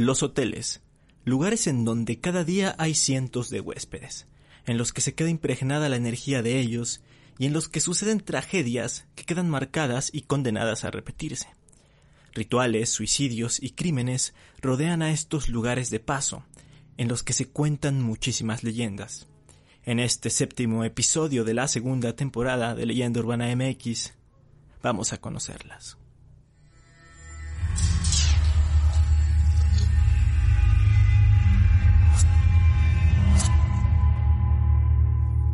Los hoteles, lugares en donde cada día hay cientos de huéspedes, en los que se queda impregnada la energía de ellos y en los que suceden tragedias que quedan marcadas y condenadas a repetirse. Rituales, suicidios y crímenes rodean a estos lugares de paso, en los que se cuentan muchísimas leyendas. En este séptimo episodio de la segunda temporada de Leyenda Urbana MX, vamos a conocerlas.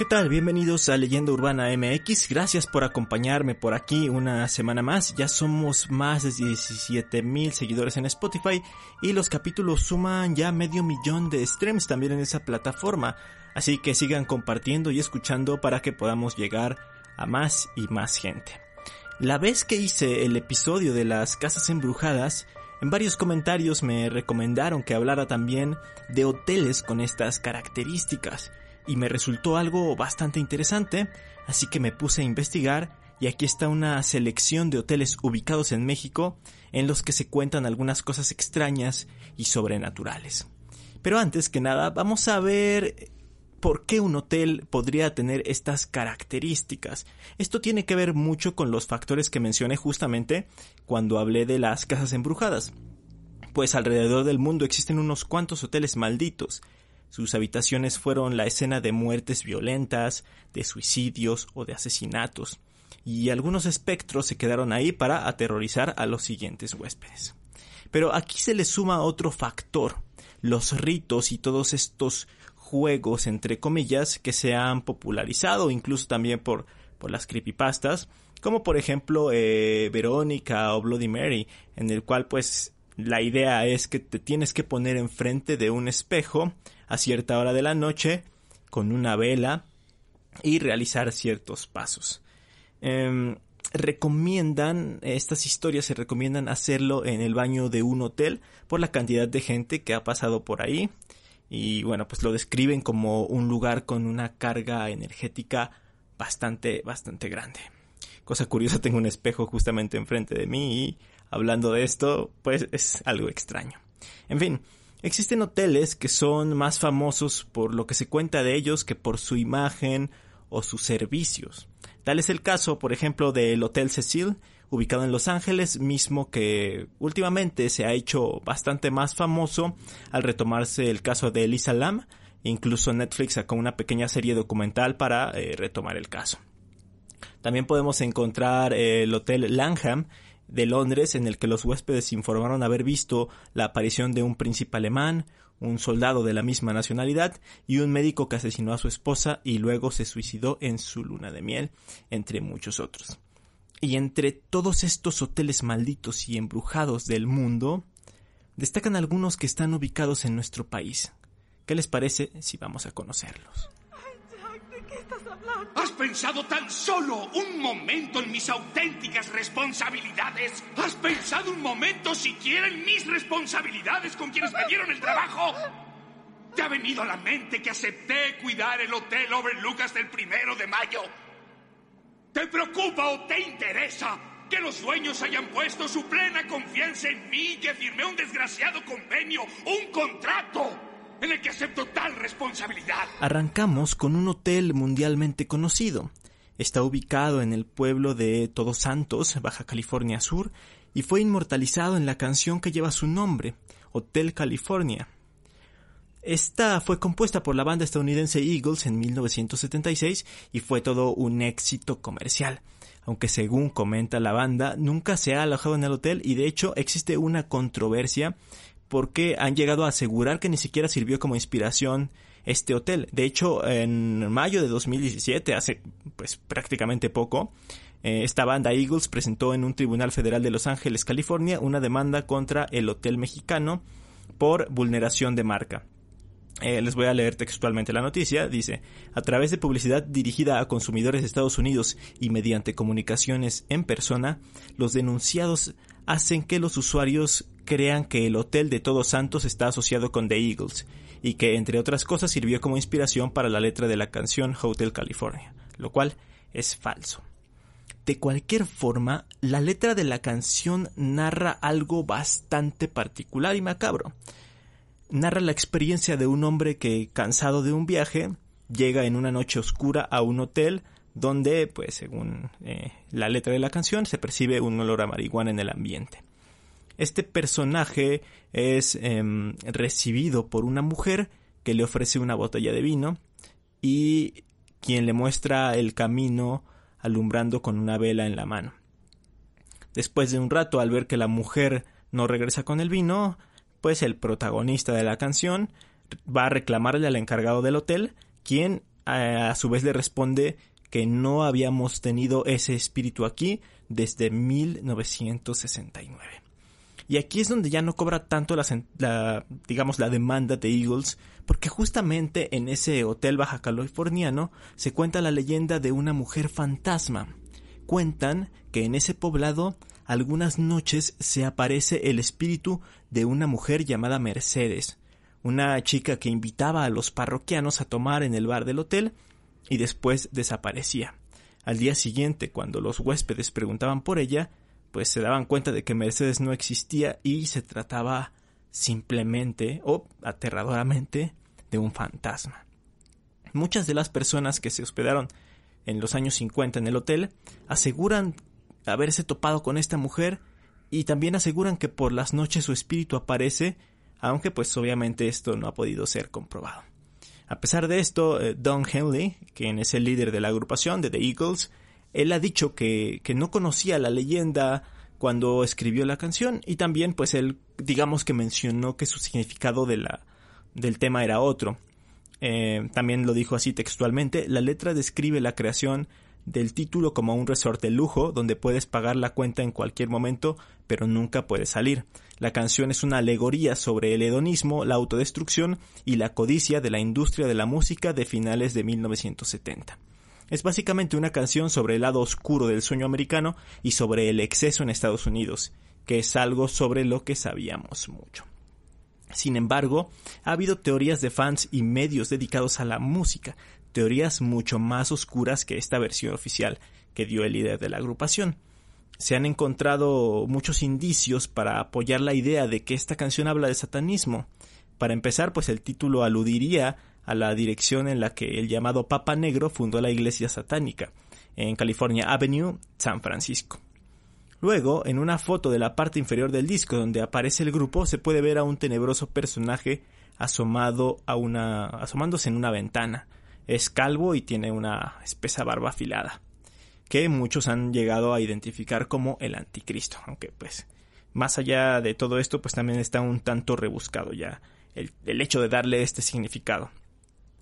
¿Qué tal? Bienvenidos a Leyenda Urbana MX. Gracias por acompañarme por aquí una semana más. Ya somos más de 17 mil seguidores en Spotify y los capítulos suman ya medio millón de streams también en esa plataforma. Así que sigan compartiendo y escuchando para que podamos llegar a más y más gente. La vez que hice el episodio de las casas embrujadas, en varios comentarios me recomendaron que hablara también de hoteles con estas características y me resultó algo bastante interesante, así que me puse a investigar y aquí está una selección de hoteles ubicados en México en los que se cuentan algunas cosas extrañas y sobrenaturales. Pero antes que nada, vamos a ver por qué un hotel podría tener estas características. Esto tiene que ver mucho con los factores que mencioné justamente cuando hablé de las casas embrujadas. Pues alrededor del mundo existen unos cuantos hoteles malditos, sus habitaciones fueron la escena de muertes violentas, de suicidios o de asesinatos, y algunos espectros se quedaron ahí para aterrorizar a los siguientes huéspedes. Pero aquí se le suma otro factor, los ritos y todos estos juegos entre comillas que se han popularizado incluso también por, por las creepypastas, como por ejemplo eh, Verónica o Bloody Mary, en el cual pues la idea es que te tienes que poner enfrente de un espejo a cierta hora de la noche con una vela y realizar ciertos pasos. Em, recomiendan, estas historias se recomiendan hacerlo en el baño de un hotel por la cantidad de gente que ha pasado por ahí. Y bueno, pues lo describen como un lugar con una carga energética bastante, bastante grande. Cosa curiosa, tengo un espejo justamente enfrente de mí y hablando de esto, pues es algo extraño. En fin, existen hoteles que son más famosos por lo que se cuenta de ellos que por su imagen o sus servicios. Tal es el caso, por ejemplo, del Hotel Cecil, ubicado en Los Ángeles, mismo que últimamente se ha hecho bastante más famoso al retomarse el caso de Elisa Lam. Incluso Netflix sacó una pequeña serie documental para eh, retomar el caso. También podemos encontrar el Hotel Langham, de Londres en el que los huéspedes informaron haber visto la aparición de un príncipe alemán, un soldado de la misma nacionalidad y un médico que asesinó a su esposa y luego se suicidó en su luna de miel, entre muchos otros. Y entre todos estos hoteles malditos y embrujados del mundo, destacan algunos que están ubicados en nuestro país. ¿Qué les parece si vamos a conocerlos? ¿Has pensado tan solo un momento en mis auténticas responsabilidades? ¿Has pensado un momento siquiera en mis responsabilidades con quienes me dieron el trabajo? ¿Te ha venido a la mente que acepté cuidar el Hotel Overlook hasta el primero de mayo? ¿Te preocupa o te interesa que los dueños hayan puesto su plena confianza en mí y que firmé un desgraciado convenio, un contrato? En el que acepto tal responsabilidad. Arrancamos con un hotel mundialmente conocido. Está ubicado en el pueblo de Todos Santos, Baja California Sur, y fue inmortalizado en la canción que lleva su nombre, Hotel California. Esta fue compuesta por la banda estadounidense Eagles en 1976 y fue todo un éxito comercial. Aunque según comenta la banda, nunca se ha alojado en el hotel y de hecho existe una controversia porque han llegado a asegurar que ni siquiera sirvió como inspiración este hotel. De hecho, en mayo de 2017, hace pues prácticamente poco, eh, esta banda Eagles presentó en un tribunal federal de Los Ángeles, California, una demanda contra el hotel mexicano por vulneración de marca. Eh, les voy a leer textualmente la noticia. Dice, a través de publicidad dirigida a consumidores de Estados Unidos y mediante comunicaciones en persona, los denunciados hacen que los usuarios crean que el Hotel de Todos Santos está asociado con The Eagles y que, entre otras cosas, sirvió como inspiración para la letra de la canción Hotel California, lo cual es falso. De cualquier forma, la letra de la canción narra algo bastante particular y macabro narra la experiencia de un hombre que, cansado de un viaje, llega en una noche oscura a un hotel donde, pues según eh, la letra de la canción, se percibe un olor a marihuana en el ambiente. Este personaje es em, recibido por una mujer que le ofrece una botella de vino y quien le muestra el camino alumbrando con una vela en la mano. Después de un rato, al ver que la mujer no regresa con el vino, pues el protagonista de la canción va a reclamarle al encargado del hotel, quien eh, a su vez le responde que no habíamos tenido ese espíritu aquí desde 1969. Y aquí es donde ya no cobra tanto la, digamos, la demanda de Eagles, porque justamente en ese hotel baja californiano se cuenta la leyenda de una mujer fantasma. Cuentan que en ese poblado algunas noches se aparece el espíritu de una mujer llamada Mercedes, una chica que invitaba a los parroquianos a tomar en el bar del hotel y después desaparecía. Al día siguiente, cuando los huéspedes preguntaban por ella, pues se daban cuenta de que Mercedes no existía y se trataba simplemente o aterradoramente de un fantasma. Muchas de las personas que se hospedaron en los años 50 en el hotel aseguran haberse topado con esta mujer y también aseguran que por las noches su espíritu aparece, aunque pues obviamente esto no ha podido ser comprobado. A pesar de esto, eh, Don Henley, quien es el líder de la agrupación de The Eagles, él ha dicho que, que no conocía la leyenda cuando escribió la canción y también pues él digamos que mencionó que su significado de la, del tema era otro. Eh, también lo dijo así textualmente, la letra describe la creación del título como un resort de lujo donde puedes pagar la cuenta en cualquier momento pero nunca puedes salir. La canción es una alegoría sobre el hedonismo, la autodestrucción y la codicia de la industria de la música de finales de 1970. Es básicamente una canción sobre el lado oscuro del sueño americano y sobre el exceso en Estados Unidos, que es algo sobre lo que sabíamos mucho. Sin embargo, ha habido teorías de fans y medios dedicados a la música, teorías mucho más oscuras que esta versión oficial que dio el líder de la agrupación. Se han encontrado muchos indicios para apoyar la idea de que esta canción habla de satanismo. Para empezar, pues el título aludiría a la dirección en la que el llamado Papa Negro fundó la iglesia satánica, en California Avenue, San Francisco. Luego, en una foto de la parte inferior del disco donde aparece el grupo, se puede ver a un tenebroso personaje asomado a una, asomándose en una ventana es calvo y tiene una espesa barba afilada, que muchos han llegado a identificar como el anticristo, aunque pues más allá de todo esto pues también está un tanto rebuscado ya el, hecho de darle este significado.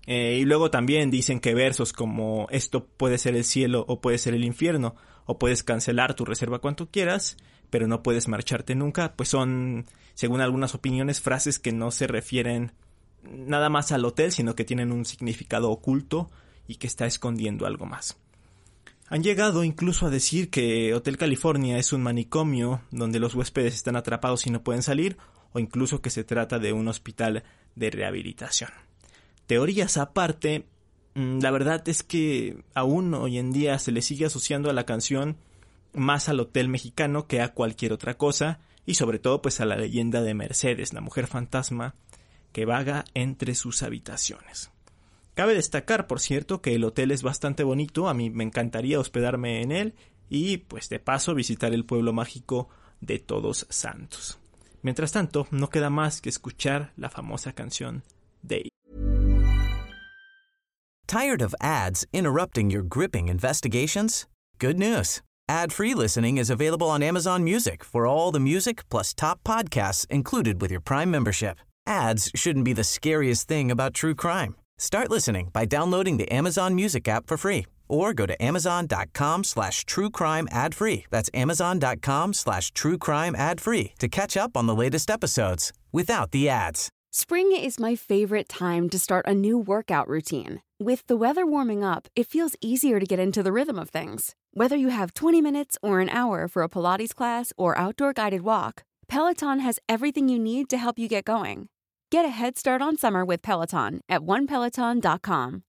Eh, y luego también dicen que versos como esto puede ser el cielo o puede ser el infierno, o puedes cancelar tu reserva cuanto quieras, pero no puedes marcharte nunca, pues son, según algunas opiniones, frases que no se refieren nada más al hotel, sino que tienen un significado oculto y que está escondiendo algo más. Han llegado incluso a decir que Hotel California es un manicomio donde los huéspedes están atrapados y no pueden salir, o incluso que se trata de un hospital de rehabilitación. Teorías aparte, mm, la verdad es que aún hoy en día se le sigue asociando a la canción más al hotel mexicano que a cualquier otra cosa, y sobre todo pues a la leyenda de Mercedes, la mujer fantasma, que vaga entre sus habitaciones. Cabe destacar, por cierto, que el hotel es bastante bonito, a mí me encantaría hospedarme en él y, pues de paso, visitar el pueblo mágico de Todos Santos. Mientras tanto, no queda más que escuchar la famosa canción de Tired of ads interrupting your gripping investigations? Good news. Ad-free listening is available on Amazon Music for all the music plus top podcasts included with your Prime membership. Ads shouldn't be the scariest thing about true crime. Start listening by downloading the Amazon Music app for free or go to amazon.com slash true crime ad free. That's amazon.com slash true crime ad free to catch up on the latest episodes without the ads. Spring is my favorite time to start a new workout routine. With the weather warming up, it feels easier to get into the rhythm of things. Whether you have 20 minutes or an hour for a Pilates class or outdoor guided walk, Peloton has everything you need to help you get going. Get a head start on summer with Peloton at onepeloton.com.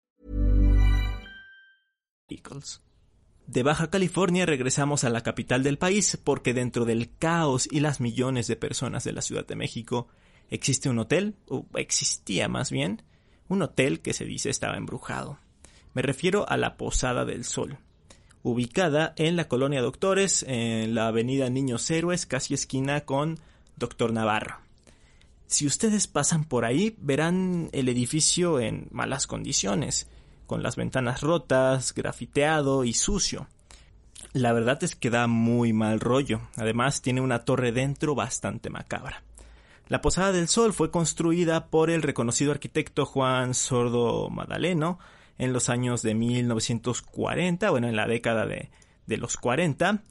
De Baja California regresamos a la capital del país porque dentro del caos y las millones de personas de la Ciudad de México, existe un hotel, o existía más bien, un hotel que se dice estaba embrujado. Me refiero a la Posada del Sol, ubicada en la colonia Doctores, en la avenida Niños Héroes, casi esquina con Doctor Navarro. Si ustedes pasan por ahí, verán el edificio en malas condiciones, con las ventanas rotas, grafiteado y sucio. La verdad es que da muy mal rollo. Además, tiene una torre dentro bastante macabra. La Posada del Sol fue construida por el reconocido arquitecto Juan Sordo Madaleno en los años de 1940, bueno, en la década de, los 40,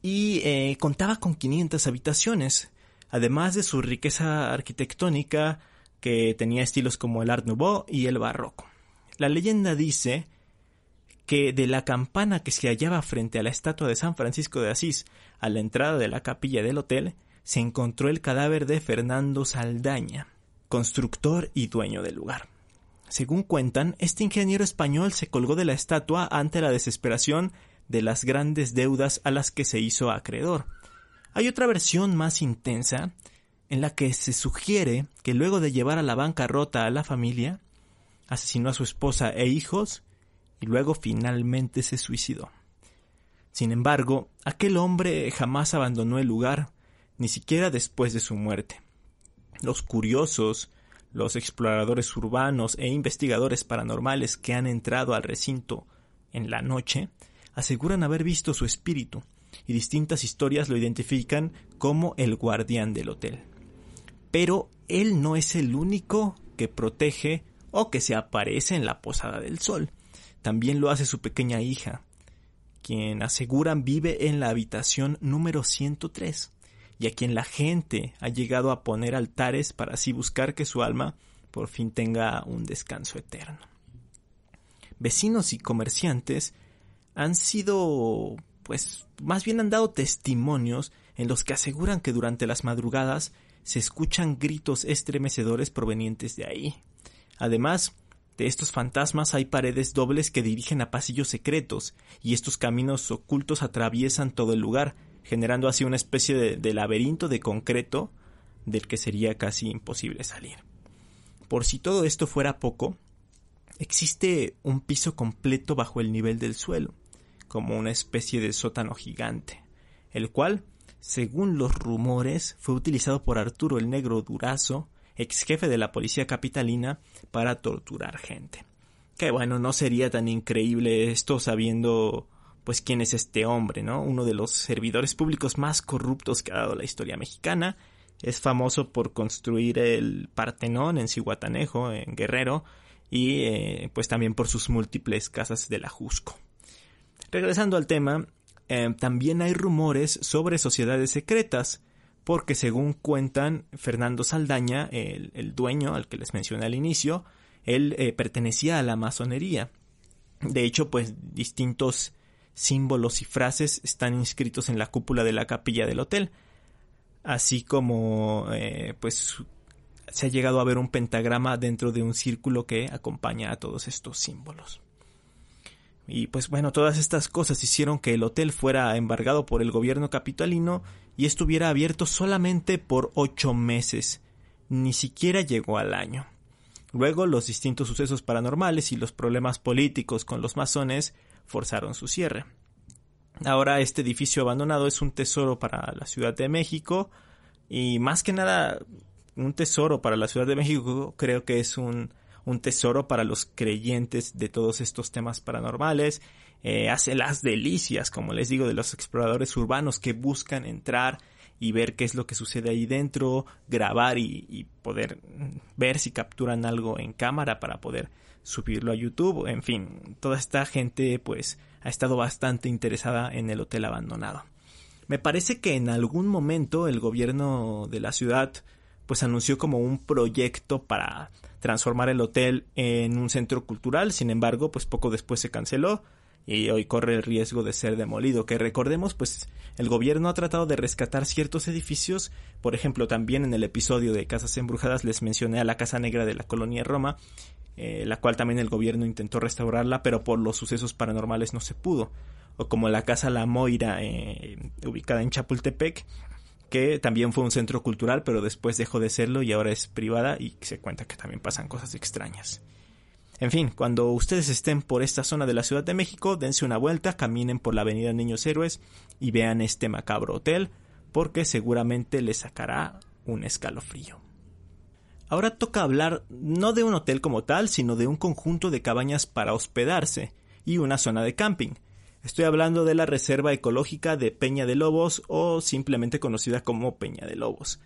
y eh, contaba con 500 habitaciones, además de su riqueza arquitectónica que tenía estilos como el Art Nouveau y el Barroco. La leyenda dice que de la campana que se hallaba frente a la estatua de San Francisco de Asís a la entrada de la capilla del hotel se encontró el cadáver de Fernando Saldaña, constructor y dueño del lugar. Según cuentan, este ingeniero español se colgó de la estatua ante la desesperación de las grandes deudas a las que se hizo acreedor. Hay otra versión más intensa en la que se sugiere que luego de llevar a la bancarrota a la familia, asesinó a su esposa e hijos y luego finalmente se suicidó. Sin embargo, aquel hombre jamás abandonó el lugar ni siquiera después de su muerte. Los curiosos, los exploradores urbanos e investigadores paranormales que han entrado al recinto en la noche aseguran haber visto su espíritu y distintas historias lo identifican como el guardián del hotel. Pero él no es el único que protege o que se aparece en la Posada del Sol. También lo hace su pequeña hija, quien aseguran vive en la habitación número 103 y a quien la gente ha llegado a poner altares para así buscar que su alma por fin tenga un descanso eterno. Vecinos y comerciantes han sido, pues, más bien han dado testimonios en los que aseguran que durante las madrugadas se escuchan gritos estremecedores provenientes de ahí. Además, de estos fantasmas hay paredes dobles que dirigen a pasillos secretos, y estos caminos ocultos atraviesan todo el lugar, generando así una especie de, laberinto de concreto del que sería casi imposible salir. Por si todo esto fuera poco, existe un piso completo bajo el nivel del suelo, como una especie de sótano gigante, el cual, según los rumores, fue utilizado por Arturo el Negro Durazo, ex jefe de la policía capitalina, para torturar gente. Que bueno, no sería tan increíble esto sabiendo pues quién es este hombre, ¿no? Uno de los servidores públicos más corruptos que ha dado la historia mexicana. Es famoso por construir el Partenón en Cihuatanejo, en Guerrero, y eh, pues también por sus múltiples casas de la Jusco. Regresando al tema, eh, también hay rumores sobre sociedades secretas, porque según cuentan Fernando Saldaña, el, dueño al que les mencioné al inicio, él eh, pertenecía a la masonería. De hecho, pues distintos símbolos y frases están inscritos en la cúpula de la capilla del hotel, así como eh, pues se ha llegado a ver un pentagrama dentro de un círculo que acompaña a todos estos símbolos. Y pues bueno, todas estas cosas hicieron que el hotel fuera embargado por el gobierno capitalino y estuviera abierto solamente por ocho meses. Ni siquiera llegó al año. Luego los distintos sucesos paranormales y los problemas políticos con los masones forzaron su cierre. Ahora este edificio abandonado es un tesoro para la Ciudad de México y más que nada un tesoro para la Ciudad de México creo que es un, un tesoro para los creyentes de todos estos temas paranormales. Eh, hace las delicias, como les digo, de los exploradores urbanos que buscan entrar y ver qué es lo que sucede ahí dentro, grabar y poder ver si capturan algo en cámara para poder subirlo a YouTube, en fin, toda esta gente pues ha estado bastante interesada en el hotel abandonado. Me parece que en algún momento el gobierno de la ciudad pues anunció como un proyecto para transformar el hotel en un centro cultural, sin embargo, pues poco después se canceló y hoy corre el riesgo de ser demolido. Que recordemos, pues el gobierno ha tratado de rescatar ciertos edificios, por ejemplo, también en el episodio de Casas Embrujadas les mencioné a la Casa Negra de la colonia Roma, eh, la cual también el gobierno intentó restaurarla, pero por los sucesos paranormales no se pudo. O como la Casa La Moira, eh, ubicada en Chapultepec, que también fue un centro cultural, pero después dejó de serlo y ahora es privada y se cuenta que también pasan cosas extrañas. En fin, cuando ustedes estén por esta zona de la Ciudad de México, dense una vuelta, caminen por la Avenida Niños Héroes y vean este macabro hotel, porque seguramente les sacará un escalofrío. Ahora toca hablar no de un hotel como tal, sino de un conjunto de cabañas para hospedarse y una zona de camping. Estoy hablando de la Reserva Ecológica de Peña de Lobos o simplemente conocida como Peña de Lobos.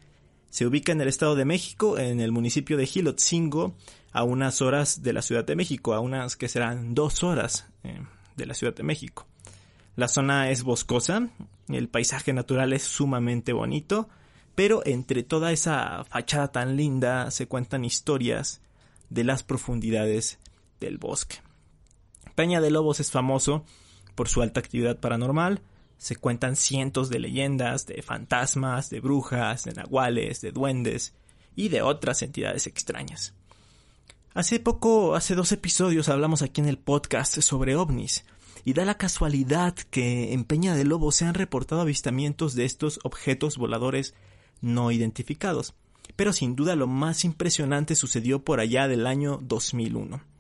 Se ubica en el Estado de México, en el municipio de Gilotzingo, a unas horas de la Ciudad de México, a unas que serán dos horas eh, de la Ciudad de México. La zona es boscosa, el paisaje natural es sumamente bonito, pero entre toda esa fachada tan linda se cuentan historias de las profundidades del bosque. Peña de Lobos es famoso por su alta actividad paranormal, se cuentan cientos de leyendas de fantasmas, de brujas, de nahuales, de duendes y de otras entidades extrañas. Hace poco, hace dos episodios hablamos aquí en el podcast sobre ovnis, y da la casualidad que en Peña de Lobo se han reportado avistamientos de estos objetos voladores no identificados. Pero sin duda lo más impresionante sucedió por allá del año 2001.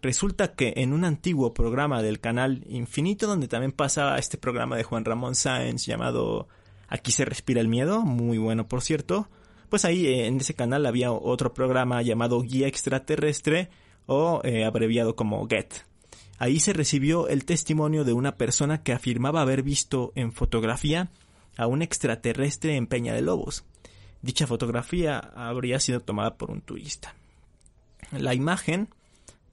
Resulta que en un antiguo programa del canal Infinito, donde también pasaba este programa de Juan Ramón Sáenz llamado Aquí se respira el miedo, muy bueno por cierto, pues ahí eh, en ese canal había otro programa llamado Guía Extraterrestre o eh, abreviado como GET. Ahí se recibió el testimonio de una persona que afirmaba haber visto en fotografía a un extraterrestre en Peña de Lobos. Dicha fotografía habría sido tomada por un turista. La imagen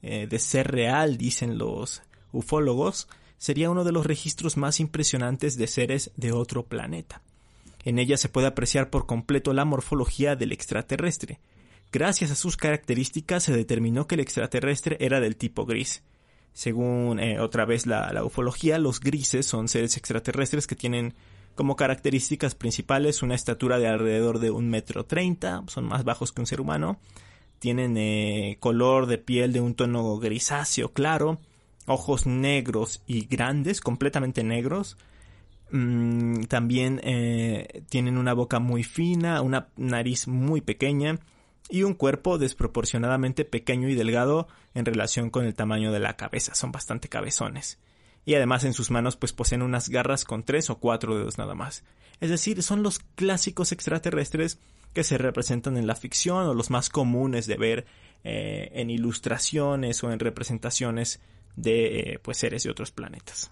eh, de ser real, dicen los ufólogos, sería uno de los registros más impresionantes de seres de otro planeta. En ella se puede apreciar por completo la morfología del extraterrestre. Gracias a sus características se determinó que el extraterrestre era del tipo gris. Según eh, otra vez la, la, ufología, los grises son seres extraterrestres que tienen como características principales una estatura de alrededor de un metro treinta, son más bajos que un ser humano, tienen eh, color de piel de un tono grisáceo claro, ojos negros y grandes, completamente negros. Mm, también eh, tienen una boca muy fina, una nariz muy pequeña y un cuerpo desproporcionadamente pequeño y delgado en relación con el tamaño de la cabeza. Son bastante cabezones. Y además en sus manos pues poseen unas garras con tres o cuatro dedos nada más. Es decir, son los clásicos extraterrestres que se representan en la ficción o los más comunes de ver eh, en ilustraciones o en representaciones de eh, pues seres de otros planetas.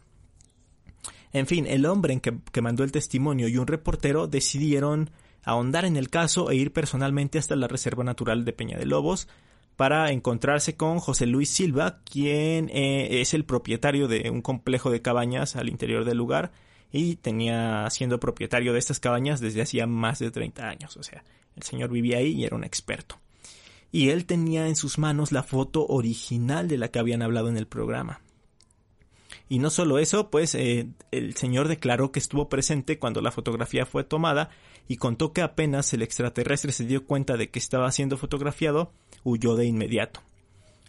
En fin, el hombre que mandó el testimonio y un reportero decidieron ahondar en el caso e ir personalmente hasta la Reserva Natural de Peña de Lobos para encontrarse con José Luis Silva, quien eh, es el propietario de un complejo de cabañas al interior del lugar y tenía siendo propietario de estas cabañas desde hacía más de 30 años. O sea, el señor vivía ahí y era un experto. Y él tenía en sus manos la foto original de la que habían hablado en el programa. Y no solo eso, pues eh, el señor declaró que estuvo presente cuando la fotografía fue tomada y contó que apenas el extraterrestre se dio cuenta de que estaba siendo fotografiado, huyó de inmediato.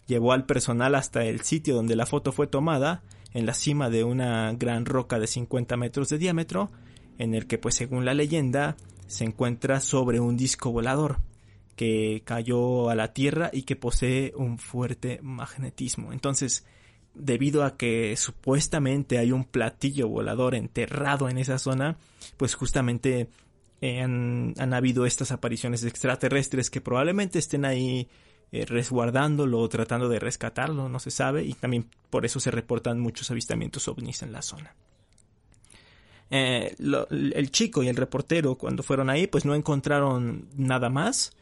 Llevó al personal hasta el sitio donde la foto fue tomada en la cima de una gran roca de 50 metros de diámetro, en el que, pues según la leyenda, se encuentra sobre un disco volador que cayó a la Tierra y que posee un fuerte magnetismo. Entonces, debido a que supuestamente hay un platillo volador enterrado en esa zona, pues justamente eh, han, han, habido estas apariciones extraterrestres que probablemente estén ahí eh, resguardándolo o tratando de rescatarlo, no se sabe, y también por eso se reportan muchos avistamientos ovnis en la zona. Eh, el chico y el reportero cuando fueron ahí pues no encontraron nada más,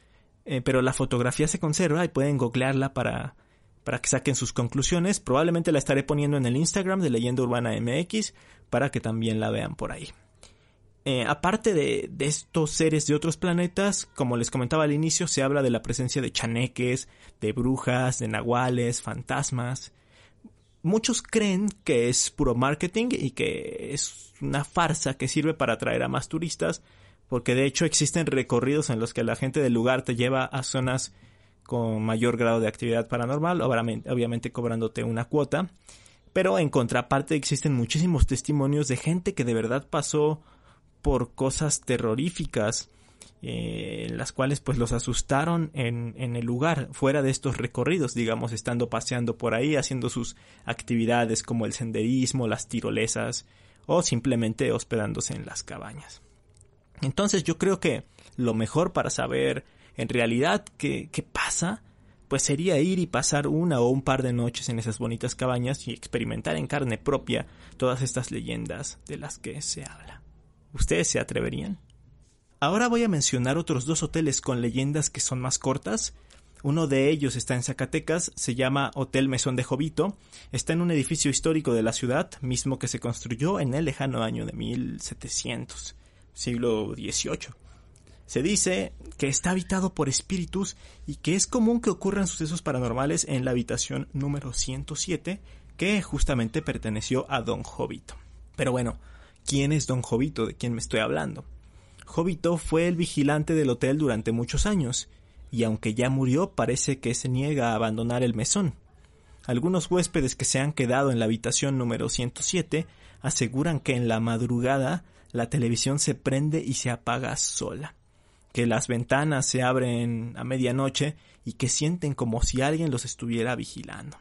eh, pero la fotografía se conserva y pueden googlearla para, para que saquen sus conclusiones. Probablemente la estaré poniendo en el Instagram de Leyenda Urbana MX para que también la vean por ahí. Eh, aparte de, de, estos seres de otros planetas, como les comentaba al inicio, se habla de la presencia de chaneques, de brujas, de nahuales, fantasmas. Muchos creen que es puro marketing y que es una farsa que sirve para atraer a más turistas, porque de hecho existen recorridos en los que la gente del lugar te lleva a zonas con mayor grado de actividad paranormal, obviamente, cobrándote una cuota. Pero en contraparte existen muchísimos testimonios de gente que de verdad pasó por cosas terroríficas, eh, las cuales pues los asustaron en, en, el lugar, fuera de estos recorridos, digamos, estando paseando por ahí, haciendo sus actividades como el senderismo, las tirolesas o simplemente hospedándose en las cabañas. Entonces yo creo que lo mejor para saber en realidad qué, qué pasa, pues sería ir y pasar una o un par de noches en esas bonitas cabañas y experimentar en carne propia todas estas leyendas de las que se habla. ¿Ustedes se atreverían? Ahora voy a mencionar otros dos hoteles con leyendas que son más cortas. Uno de ellos está en Zacatecas, se llama Hotel Mesón de Jovito, está en un edificio histórico de la ciudad, mismo que se construyó en el lejano año de 1700, siglo XVIII. Se dice que está habitado por espíritus y que es común que ocurran sucesos paranormales en la habitación número 107, que justamente perteneció a Don Jovito. Pero bueno, ¿quién es Don Jovito? ¿De quién me estoy hablando? Jovito fue el vigilante del hotel durante muchos años, y aunque ya murió parece que se niega a abandonar el mesón. Algunos huéspedes que se han quedado en la habitación número 107 aseguran que en la madrugada la televisión se prende y se apaga sola, que las ventanas se abren a medianoche y que sienten como si alguien los estuviera vigilando.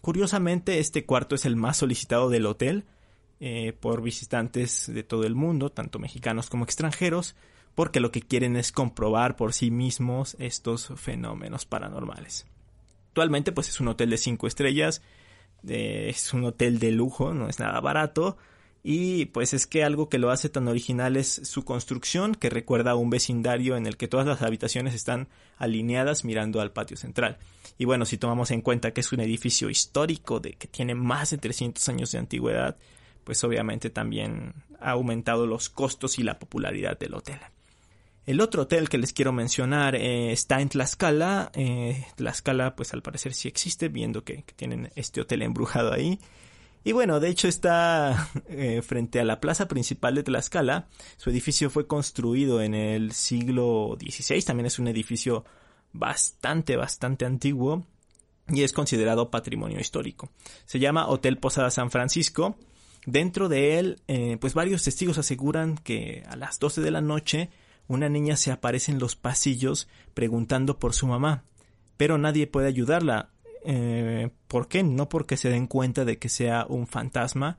Curiosamente, este cuarto es el más solicitado del hotel, eh, por visitantes de todo el mundo, tanto mexicanos como extranjeros, porque lo que quieren es comprobar por sí mismos estos fenómenos paranormales. Actualmente pues es un hotel de cinco estrellas, es un hotel de lujo, no es nada barato, y pues es que algo que lo hace tan original es su construcción, que recuerda a un vecindario en el que todas las habitaciones están alineadas mirando al patio central. Y bueno, si tomamos en cuenta que es un edificio histórico de que tiene más de 300 años de antigüedad, pues obviamente también ha aumentado los costos y la popularidad del hotel. El otro hotel que les quiero mencionar eh, está en Tlaxcala. Eh, Tlaxcala, pues al parecer sí existe, viendo que, tienen este hotel embrujado ahí. Y bueno, de hecho está eh, frente a la plaza principal de Tlaxcala. Su edificio fue construido en el siglo XVI. También es un edificio bastante, bastante antiguo. Y es considerado patrimonio histórico. Se llama Hotel Posada San Francisco. Dentro de él, eh, pues varios testigos aseguran que a las 12 de la noche una niña se aparece en los pasillos preguntando por su mamá, pero nadie puede ayudarla. Eh, ¿Por qué? No porque se den cuenta de que sea un fantasma,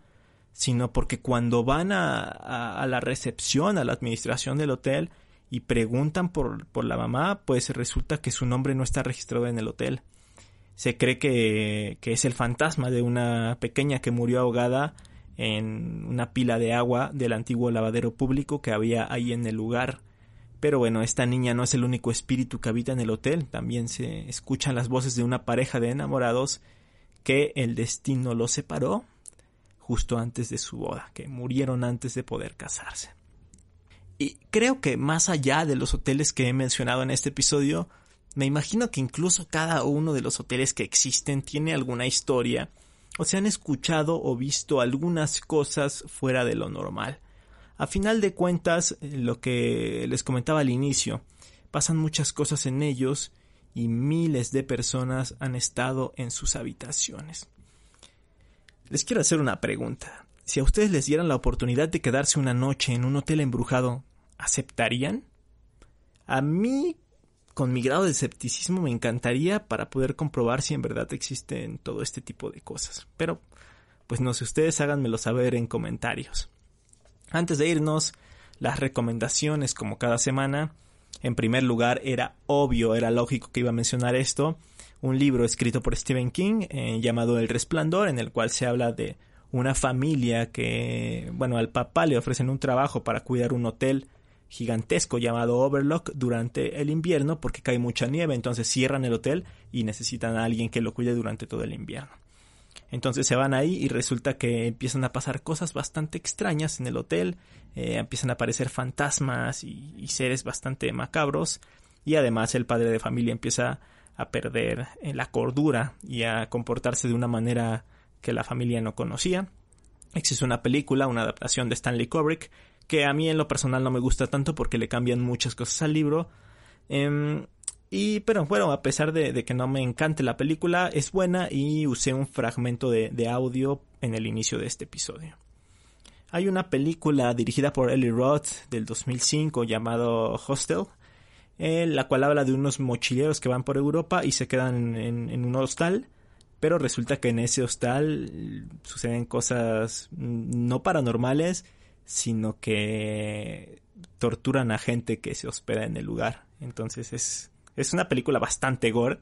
sino porque cuando van a, a, la recepción, a la administración del hotel y preguntan por, por la mamá, pues resulta que su nombre no está registrado en el hotel. Se cree que, que es el fantasma de una pequeña que murió ahogada en una pila de agua del antiguo lavadero público que había ahí en el lugar. Pero bueno, esta niña no es el único espíritu que habita en el hotel, también se escuchan las voces de una pareja de enamorados que el destino los separó justo antes de su boda, que murieron antes de poder casarse. Y creo que más allá de los hoteles que he mencionado en este episodio, me imagino que incluso cada uno de los hoteles que existen tiene alguna historia o se han escuchado o visto algunas cosas fuera de lo normal. A final de cuentas, eh, lo que les comentaba al inicio, pasan muchas cosas en ellos y miles de personas han estado en sus habitaciones. Les quiero hacer una pregunta. Si a ustedes les dieran la oportunidad de quedarse una noche en un hotel embrujado, ¿aceptarían? A mí con mi grado de escepticismo me encantaría para poder comprobar si en verdad existen todo este tipo de cosas. Pero, pues no sé, ustedes háganmelo saber en comentarios. Antes de irnos, las recomendaciones como cada semana. En primer lugar, era obvio, era lógico que iba a mencionar esto. Un libro escrito por Stephen King eh, llamado El Resplandor, en el cual se habla de una familia que, bueno, al papá le ofrecen un trabajo para cuidar un hotel gigantesco llamado Overlock durante el invierno porque cae mucha nieve, entonces cierran el hotel y necesitan a alguien que lo cuide durante todo el invierno. Entonces se van ahí y resulta que empiezan a pasar cosas bastante extrañas en el hotel, eh, empiezan a aparecer fantasmas y, seres bastante macabros y además el padre de familia empieza a perder eh, la cordura y a comportarse de una manera que la familia no conocía. Existe una película, una adaptación de Stanley Kubrick, que a mí en lo personal no me gusta tanto porque le cambian muchas cosas al libro. Em, y, pero bueno, a pesar de, que no me encante la película, es buena y usé un fragmento de, audio en el inicio de este episodio. Hay una película dirigida por Eli Roth del 2005 llamado Hostel, en la cual habla de unos mochileros que van por Europa y se quedan en, un hostal, pero resulta que en ese hostal suceden cosas no paranormales, sino que torturan a gente que se hospeda en el lugar. Entonces es es una película bastante gore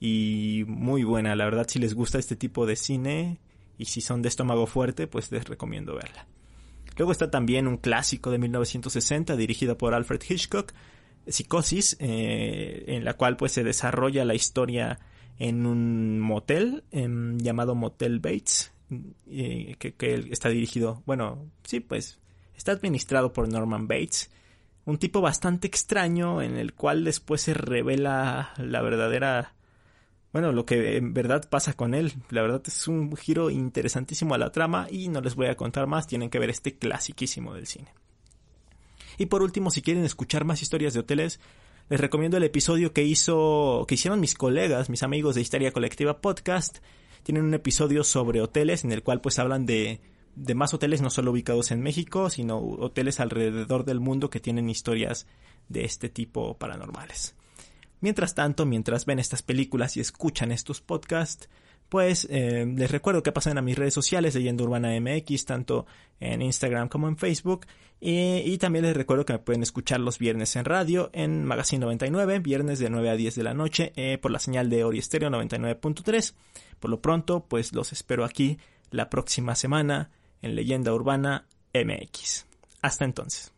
y muy buena. La verdad, si les gusta este tipo de cine y si son de estómago fuerte, pues les recomiendo verla. Luego está también un clásico de 1960 dirigido por Alfred Hitchcock, Psicosis, eh, en la cual pues se desarrolla la historia en un motel em, llamado Motel Bates, eh, que, que está dirigido, bueno, sí, pues está administrado por Norman Bates un tipo bastante extraño en el cual después se revela la verdadera bueno, lo que en verdad pasa con él. La verdad es un giro interesantísimo a la trama y no les voy a contar más, tienen que ver este clasiquísimo del cine. Y por último, si quieren escuchar más historias de hoteles, les recomiendo el episodio que hizo que hicieron mis colegas, mis amigos de Historia Colectiva Podcast. Tienen un episodio sobre hoteles en el cual pues hablan de de más hoteles no solo ubicados en México, sino hoteles alrededor del mundo que tienen historias de este tipo paranormales. Mientras tanto, mientras ven estas películas y escuchan estos podcasts, pues eh, les recuerdo que pasen a mis redes sociales Leyenda Urbana MX, tanto en Instagram como en Facebook. Y, también les recuerdo que me pueden escuchar los viernes en radio en Magazine 99, viernes de 9 a 10 de la noche, eh, por la señal de Ori Stereo 99.3. Por lo pronto, pues los espero aquí la próxima semana en Leyenda Urbana MX. Hasta entonces.